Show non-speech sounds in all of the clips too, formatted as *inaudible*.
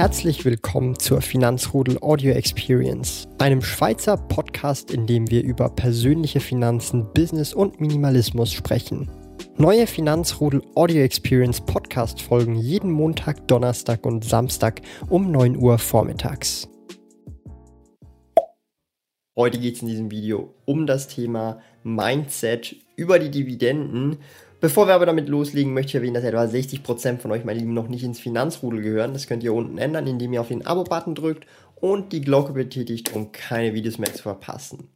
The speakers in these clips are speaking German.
Herzlich willkommen zur Finanzrudel Audio Experience, einem Schweizer Podcast, in dem wir über persönliche Finanzen, Business und Minimalismus sprechen. Neue Finanzrudel Audio Experience Podcast folgen jeden Montag, Donnerstag und Samstag um 9 Uhr vormittags. Heute geht es in diesem Video um das Thema Mindset über die Dividenden Bevor wir aber damit loslegen, möchte ich erwähnen, dass etwa 60% von euch, meine Lieben, noch nicht ins Finanzrudel gehören. Das könnt ihr unten ändern, indem ihr auf den Abo-Button drückt und die Glocke betätigt, um keine Videos mehr zu verpassen.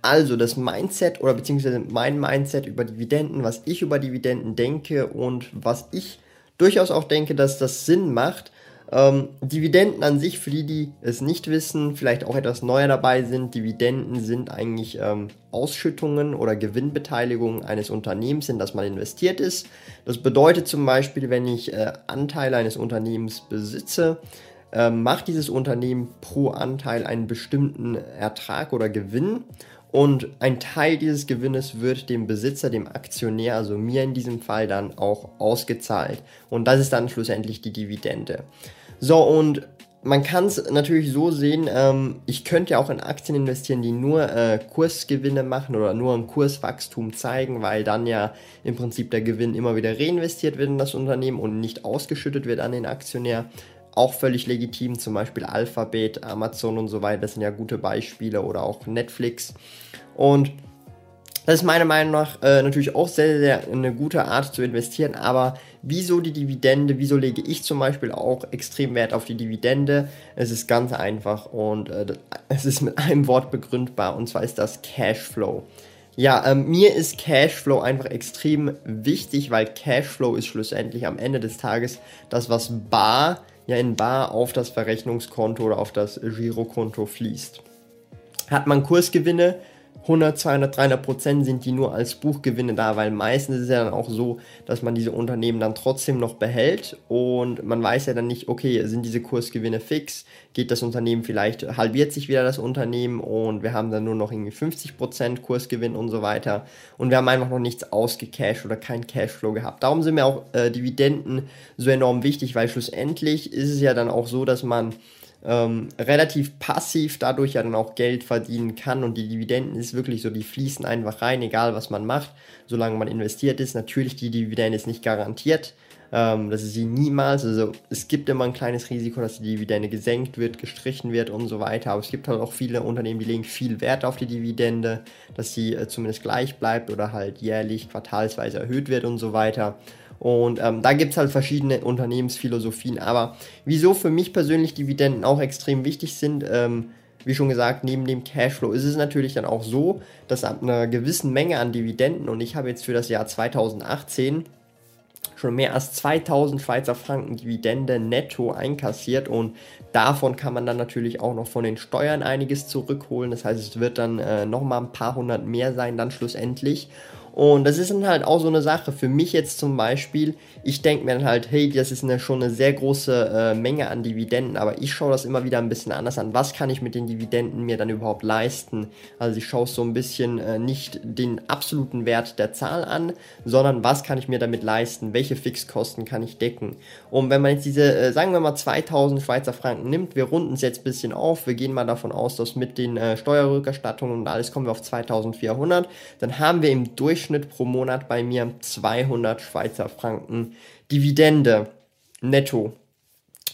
Also das Mindset oder beziehungsweise mein Mindset über Dividenden, was ich über Dividenden denke und was ich durchaus auch denke, dass das Sinn macht, ähm, Dividenden an sich, für die, die es nicht wissen, vielleicht auch etwas neuer dabei sind, Dividenden sind eigentlich ähm, Ausschüttungen oder Gewinnbeteiligungen eines Unternehmens, in das man investiert ist. Das bedeutet zum Beispiel, wenn ich äh, Anteile eines Unternehmens besitze, äh, macht dieses Unternehmen pro Anteil einen bestimmten Ertrag oder Gewinn und ein Teil dieses Gewinnes wird dem Besitzer, dem Aktionär, also mir in diesem Fall dann auch ausgezahlt. Und das ist dann schlussendlich die Dividende. So, und man kann es natürlich so sehen, ähm, ich könnte ja auch in Aktien investieren, die nur äh, Kursgewinne machen oder nur ein Kurswachstum zeigen, weil dann ja im Prinzip der Gewinn immer wieder reinvestiert wird in das Unternehmen und nicht ausgeschüttet wird an den Aktionär. Auch völlig legitim, zum Beispiel Alphabet, Amazon und so weiter, das sind ja gute Beispiele oder auch Netflix. Und das ist meiner Meinung nach äh, natürlich auch sehr, sehr eine gute Art zu investieren, aber wieso die Dividende? Wieso lege ich zum Beispiel auch extrem Wert auf die Dividende? Es ist ganz einfach und äh, es ist mit einem Wort begründbar und zwar ist das Cashflow. Ja, ähm, mir ist Cashflow einfach extrem wichtig, weil Cashflow ist schlussendlich am Ende des Tages das, was bar, ja in bar auf das Verrechnungskonto oder auf das Girokonto fließt. Hat man Kursgewinne, 100, 200, 300 Prozent sind die nur als Buchgewinne da, weil meistens ist es ja dann auch so, dass man diese Unternehmen dann trotzdem noch behält und man weiß ja dann nicht, okay, sind diese Kursgewinne fix, geht das Unternehmen vielleicht, halbiert sich wieder das Unternehmen und wir haben dann nur noch irgendwie 50 Prozent Kursgewinn und so weiter und wir haben einfach noch nichts ausgecashed oder kein Cashflow gehabt. Darum sind mir auch äh, Dividenden so enorm wichtig, weil schlussendlich ist es ja dann auch so, dass man ähm, relativ passiv dadurch ja dann auch Geld verdienen kann und die Dividenden ist wirklich so, die fließen einfach rein, egal was man macht, solange man investiert ist. Natürlich, die Dividende ist nicht garantiert, ähm, das ist sie niemals, also es gibt immer ein kleines Risiko, dass die Dividende gesenkt wird, gestrichen wird und so weiter, aber es gibt halt auch viele Unternehmen, die legen viel Wert auf die Dividende, dass sie äh, zumindest gleich bleibt oder halt jährlich, quartalsweise erhöht wird und so weiter. Und ähm, da gibt es halt verschiedene Unternehmensphilosophien. Aber wieso für mich persönlich Dividenden auch extrem wichtig sind, ähm, wie schon gesagt, neben dem Cashflow ist es natürlich dann auch so, dass ab einer gewissen Menge an Dividenden, und ich habe jetzt für das Jahr 2018 schon mehr als 2000 Schweizer Franken Dividende netto einkassiert und davon kann man dann natürlich auch noch von den Steuern einiges zurückholen. Das heißt, es wird dann äh, nochmal ein paar hundert mehr sein dann schlussendlich. Und das ist dann halt auch so eine Sache. Für mich jetzt zum Beispiel, ich denke mir dann halt, hey, das ist eine, schon eine sehr große äh, Menge an Dividenden, aber ich schaue das immer wieder ein bisschen anders an. Was kann ich mit den Dividenden mir dann überhaupt leisten? Also ich schaue so ein bisschen äh, nicht den absoluten Wert der Zahl an, sondern was kann ich mir damit leisten? Welche Fixkosten kann ich decken? Und wenn man jetzt diese, äh, sagen wir mal 2000 Schweizer Franken nimmt, wir runden es jetzt ein bisschen auf, wir gehen mal davon aus, dass mit den äh, Steuerrückerstattungen und alles kommen wir auf 2400, dann haben wir im Durchschnitt Durchschnitt pro Monat bei mir 200 Schweizer Franken Dividende netto.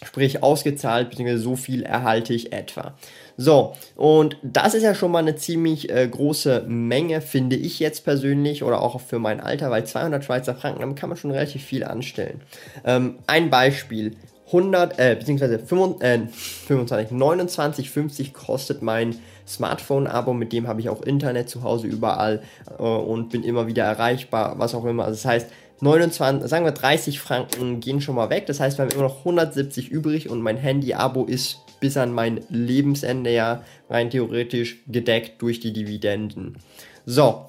Sprich ausgezahlt, beziehungsweise so viel erhalte ich etwa. So, und das ist ja schon mal eine ziemlich äh, große Menge, finde ich jetzt persönlich, oder auch für mein Alter, weil 200 Schweizer Franken, damit kann man schon relativ viel anstellen. Ähm, ein Beispiel, 100, äh, beziehungsweise 25, äh, 25 29,50 kostet mein Smartphone-Abo, mit dem habe ich auch Internet zu Hause überall äh, und bin immer wieder erreichbar, was auch immer. Also das heißt, 29, sagen wir 30 Franken gehen schon mal weg. Das heißt, wir haben immer noch 170 übrig und mein Handy-Abo ist bis an mein Lebensende ja rein theoretisch gedeckt durch die Dividenden. So.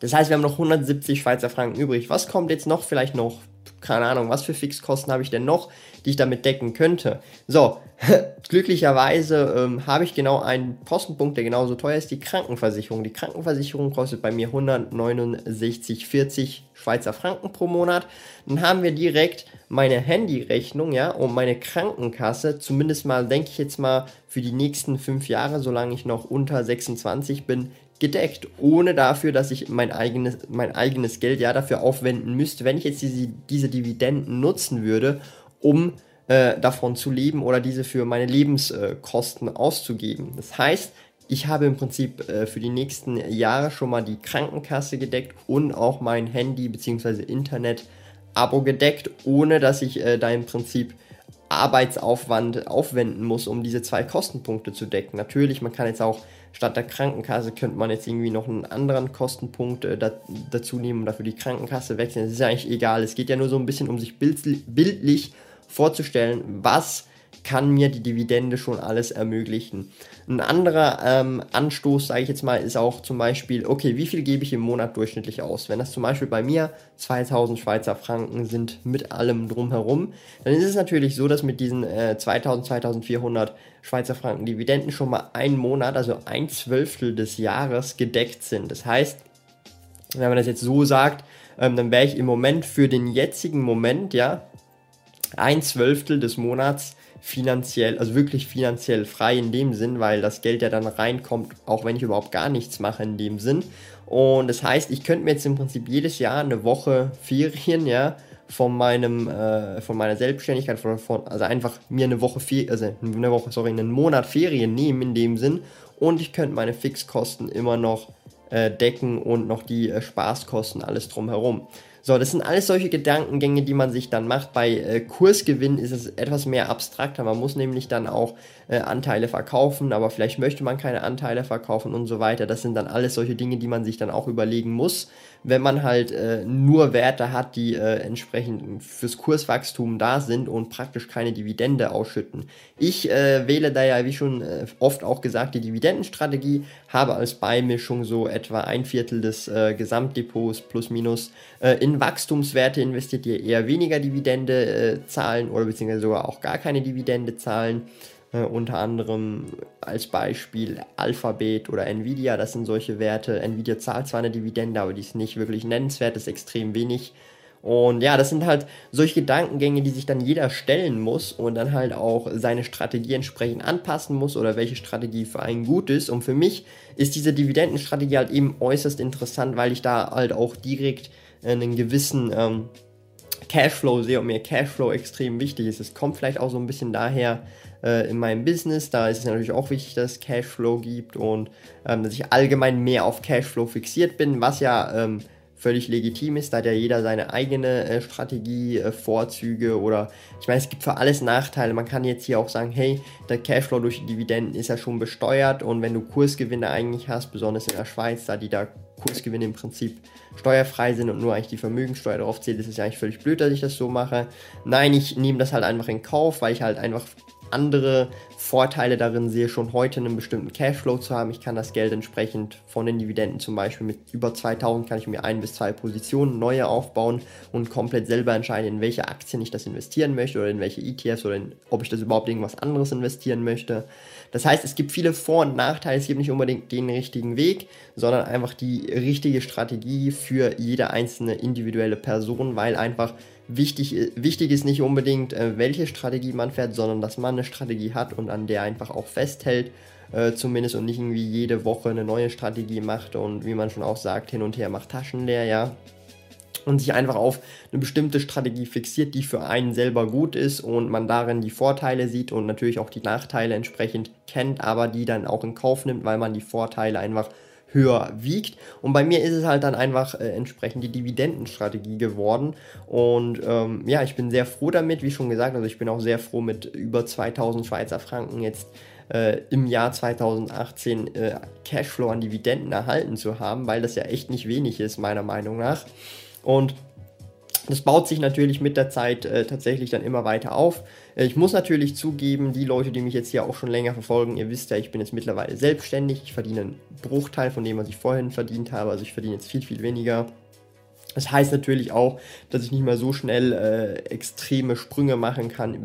Das heißt, wir haben noch 170 Schweizer Franken übrig. Was kommt jetzt noch? Vielleicht noch keine Ahnung, was für Fixkosten habe ich denn noch, die ich damit decken könnte. So, *laughs* glücklicherweise ähm, habe ich genau einen Postenpunkt, der genauso teuer ist, die Krankenversicherung. Die Krankenversicherung kostet bei mir 169,40 Schweizer Franken pro Monat. Dann haben wir direkt meine Handyrechnung, ja, und meine Krankenkasse, zumindest mal, denke ich jetzt mal, für die nächsten fünf Jahre, solange ich noch unter 26 bin, gedeckt, ohne dafür, dass ich mein eigenes, mein eigenes Geld ja dafür aufwenden müsste, wenn ich jetzt diese, diese Dividenden nutzen würde, um äh, davon zu leben oder diese für meine Lebenskosten auszugeben. Das heißt, ich habe im Prinzip äh, für die nächsten Jahre schon mal die Krankenkasse gedeckt und auch mein Handy bzw. Internet-Abo gedeckt, ohne dass ich äh, da im Prinzip Arbeitsaufwand aufwenden muss, um diese zwei Kostenpunkte zu decken. Natürlich, man kann jetzt auch statt der Krankenkasse könnte man jetzt irgendwie noch einen anderen Kostenpunkt äh, da, dazu nehmen und dafür die Krankenkasse wechseln. Das ist ja eigentlich egal. Es geht ja nur so ein bisschen um sich bildlich vorzustellen, was kann mir die Dividende schon alles ermöglichen. Ein anderer ähm, Anstoß, sage ich jetzt mal, ist auch zum Beispiel, okay, wie viel gebe ich im Monat durchschnittlich aus? Wenn das zum Beispiel bei mir 2000 Schweizer Franken sind mit allem drumherum, dann ist es natürlich so, dass mit diesen äh, 2000, 2400 Schweizer Franken Dividenden schon mal ein Monat, also ein Zwölftel des Jahres gedeckt sind. Das heißt, wenn man das jetzt so sagt, ähm, dann wäre ich im Moment für den jetzigen Moment, ja, ein Zwölftel des Monats finanziell, also wirklich finanziell frei in dem Sinn, weil das Geld ja dann reinkommt, auch wenn ich überhaupt gar nichts mache in dem Sinn. Und das heißt, ich könnte mir jetzt im Prinzip jedes Jahr eine Woche Ferien, ja, von meinem, äh, von meiner Selbstständigkeit, von, von, also einfach mir eine Woche, also eine Woche, sorry, einen Monat Ferien nehmen in dem Sinn und ich könnte meine Fixkosten immer noch äh, decken und noch die äh, Spaßkosten, alles drumherum. So, das sind alles solche Gedankengänge, die man sich dann macht. Bei äh, Kursgewinn ist es etwas mehr abstrakter. Man muss nämlich dann auch äh, Anteile verkaufen, aber vielleicht möchte man keine Anteile verkaufen und so weiter. Das sind dann alles solche Dinge, die man sich dann auch überlegen muss, wenn man halt äh, nur Werte hat, die äh, entsprechend fürs Kurswachstum da sind und praktisch keine Dividende ausschütten. Ich äh, wähle da ja, wie schon äh, oft auch gesagt, die Dividendenstrategie, habe als Beimischung so etwa ein Viertel des Gesamtdepots plus minus in Wachstumswerte investiert, die eher weniger Dividende äh, zahlen oder beziehungsweise sogar auch gar keine Dividende zahlen. Äh, unter anderem als Beispiel Alphabet oder Nvidia, das sind solche Werte. Nvidia zahlt zwar eine Dividende, aber die ist nicht wirklich nennenswert, ist extrem wenig. Und ja, das sind halt solche Gedankengänge, die sich dann jeder stellen muss und dann halt auch seine Strategie entsprechend anpassen muss oder welche Strategie für einen gut ist. Und für mich ist diese Dividendenstrategie halt eben äußerst interessant, weil ich da halt auch direkt einen gewissen ähm, Cashflow sehe und mir Cashflow extrem wichtig ist. Es kommt vielleicht auch so ein bisschen daher äh, in meinem Business, da ist es natürlich auch wichtig, dass es Cashflow gibt und ähm, dass ich allgemein mehr auf Cashflow fixiert bin, was ja ähm, völlig legitim ist, da hat ja jeder seine eigene äh, Strategie, äh, Vorzüge oder ich meine, es gibt für alles Nachteile. Man kann jetzt hier auch sagen, hey, der Cashflow durch die Dividenden ist ja schon besteuert und wenn du Kursgewinne eigentlich hast, besonders in der Schweiz, da die da Kursgewinne im Prinzip steuerfrei sind und nur eigentlich die Vermögenssteuer darauf zählt, ist es ja eigentlich völlig blöd, dass ich das so mache. Nein, ich nehme das halt einfach in Kauf, weil ich halt einfach andere Vorteile darin sehe, schon heute einen bestimmten Cashflow zu haben. Ich kann das Geld entsprechend von den Dividenden zum Beispiel mit über 2000 kann ich mir ein bis zwei Positionen neue aufbauen und komplett selber entscheiden, in welche Aktien ich das investieren möchte oder in welche ETFs oder in, ob ich das überhaupt irgendwas anderes investieren möchte. Das heißt, es gibt viele Vor- und Nachteile. Es gibt nicht unbedingt den richtigen Weg, sondern einfach die richtige Strategie für jede einzelne individuelle Person, weil einfach wichtig, wichtig ist nicht unbedingt, äh, welche Strategie man fährt, sondern dass man eine Strategie hat und an der einfach auch festhält, äh, zumindest und nicht irgendwie jede Woche eine neue Strategie macht und wie man schon auch sagt, hin und her macht Taschen leer, ja. Und sich einfach auf eine bestimmte Strategie fixiert, die für einen selber gut ist und man darin die Vorteile sieht und natürlich auch die Nachteile entsprechend kennt, aber die dann auch in Kauf nimmt, weil man die Vorteile einfach höher wiegt. Und bei mir ist es halt dann einfach äh, entsprechend die Dividendenstrategie geworden. Und ähm, ja, ich bin sehr froh damit, wie schon gesagt. Also ich bin auch sehr froh mit über 2000 Schweizer Franken jetzt äh, im Jahr 2018 äh, Cashflow an Dividenden erhalten zu haben, weil das ja echt nicht wenig ist, meiner Meinung nach. Und das baut sich natürlich mit der Zeit äh, tatsächlich dann immer weiter auf. Äh, ich muss natürlich zugeben, die Leute, die mich jetzt hier auch schon länger verfolgen, ihr wisst ja, ich bin jetzt mittlerweile selbstständig. Ich verdiene einen Bruchteil von dem, was ich vorhin verdient habe. Also ich verdiene jetzt viel, viel weniger. Das heißt natürlich auch, dass ich nicht mehr so schnell äh, extreme Sprünge machen kann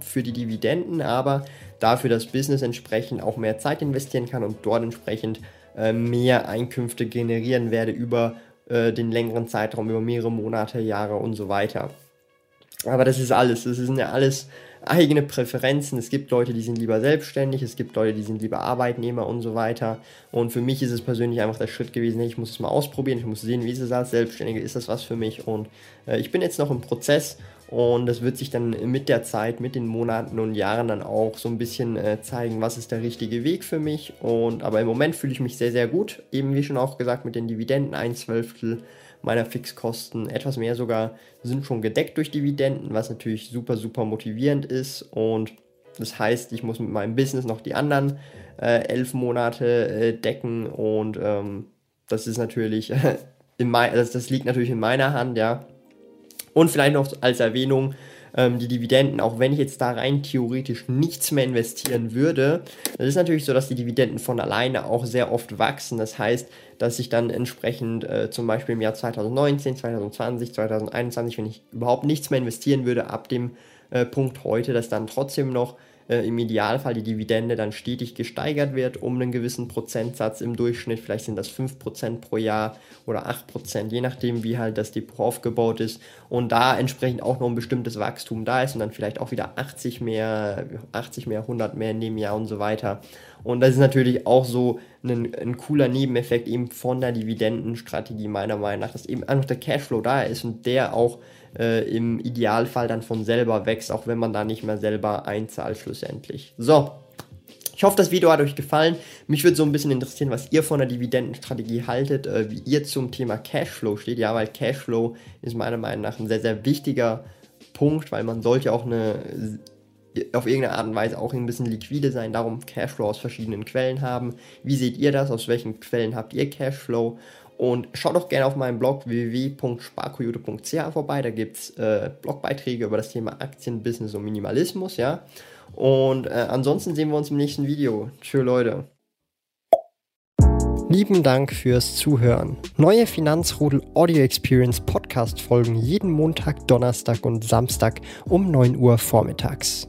für die Dividenden, aber dafür das Business entsprechend auch mehr Zeit investieren kann und dort entsprechend äh, mehr Einkünfte generieren werde über äh, den längeren Zeitraum über mehrere Monate, Jahre und so weiter. Aber das ist alles. Das sind ja alles eigene Präferenzen. Es gibt Leute, die sind lieber selbstständig, es gibt Leute, die sind lieber Arbeitnehmer und so weiter. Und für mich ist es persönlich einfach der Schritt gewesen, ich muss es mal ausprobieren, ich muss sehen, wie ist es als Selbstständige, ist das was für mich? Und äh, ich bin jetzt noch im Prozess und das wird sich dann mit der Zeit, mit den Monaten und Jahren dann auch so ein bisschen äh, zeigen, was ist der richtige Weg für mich. Und aber im Moment fühle ich mich sehr, sehr gut. Eben wie schon auch gesagt, mit den Dividenden ein Zwölftel meiner Fixkosten, etwas mehr sogar, sind schon gedeckt durch Dividenden, was natürlich super, super motivierend ist. Und das heißt, ich muss mit meinem Business noch die anderen äh, elf Monate äh, decken und ähm, das ist natürlich, *laughs* in mein, das, das liegt natürlich in meiner Hand, ja. Und vielleicht noch als Erwähnung, ähm, die Dividenden, auch wenn ich jetzt da rein theoretisch nichts mehr investieren würde, das ist natürlich so, dass die Dividenden von alleine auch sehr oft wachsen. Das heißt, dass ich dann entsprechend äh, zum Beispiel im Jahr 2019, 2020, 2021, wenn ich überhaupt nichts mehr investieren würde, ab dem äh, Punkt heute, dass dann trotzdem noch äh, im Idealfall die Dividende dann stetig gesteigert wird um einen gewissen Prozentsatz im Durchschnitt. Vielleicht sind das 5% pro Jahr oder 8%, je nachdem, wie halt das Depot aufgebaut ist. Und da entsprechend auch noch ein bestimmtes Wachstum da ist und dann vielleicht auch wieder 80 mehr, 80 mehr, 100 mehr in dem Jahr und so weiter. Und das ist natürlich auch so ein, ein cooler Nebeneffekt eben von der Dividendenstrategie meiner Meinung nach, dass eben einfach der Cashflow da ist und der auch äh, im Idealfall dann von selber wächst, auch wenn man da nicht mehr selber einzahlt schlussendlich. So, ich hoffe, das Video hat euch gefallen. Mich würde so ein bisschen interessieren, was ihr von der Dividendenstrategie haltet, äh, wie ihr zum Thema Cashflow steht. Ja, weil Cashflow ist meiner Meinung nach ein sehr, sehr wichtiger Punkt, weil man sollte auch eine auf irgendeine Art und Weise auch ein bisschen liquide sein, darum Cashflow aus verschiedenen Quellen haben. Wie seht ihr das? Aus welchen Quellen habt ihr Cashflow? Und schaut doch gerne auf meinem Blog www.sparkoyote.ch vorbei. Da gibt es äh, Blogbeiträge über das Thema Aktien, Business und Minimalismus, ja. Und äh, ansonsten sehen wir uns im nächsten Video. Tschö, Leute. Lieben Dank fürs Zuhören. Neue Finanzrudel Audio Experience Podcast folgen jeden Montag, Donnerstag und Samstag um 9 Uhr vormittags.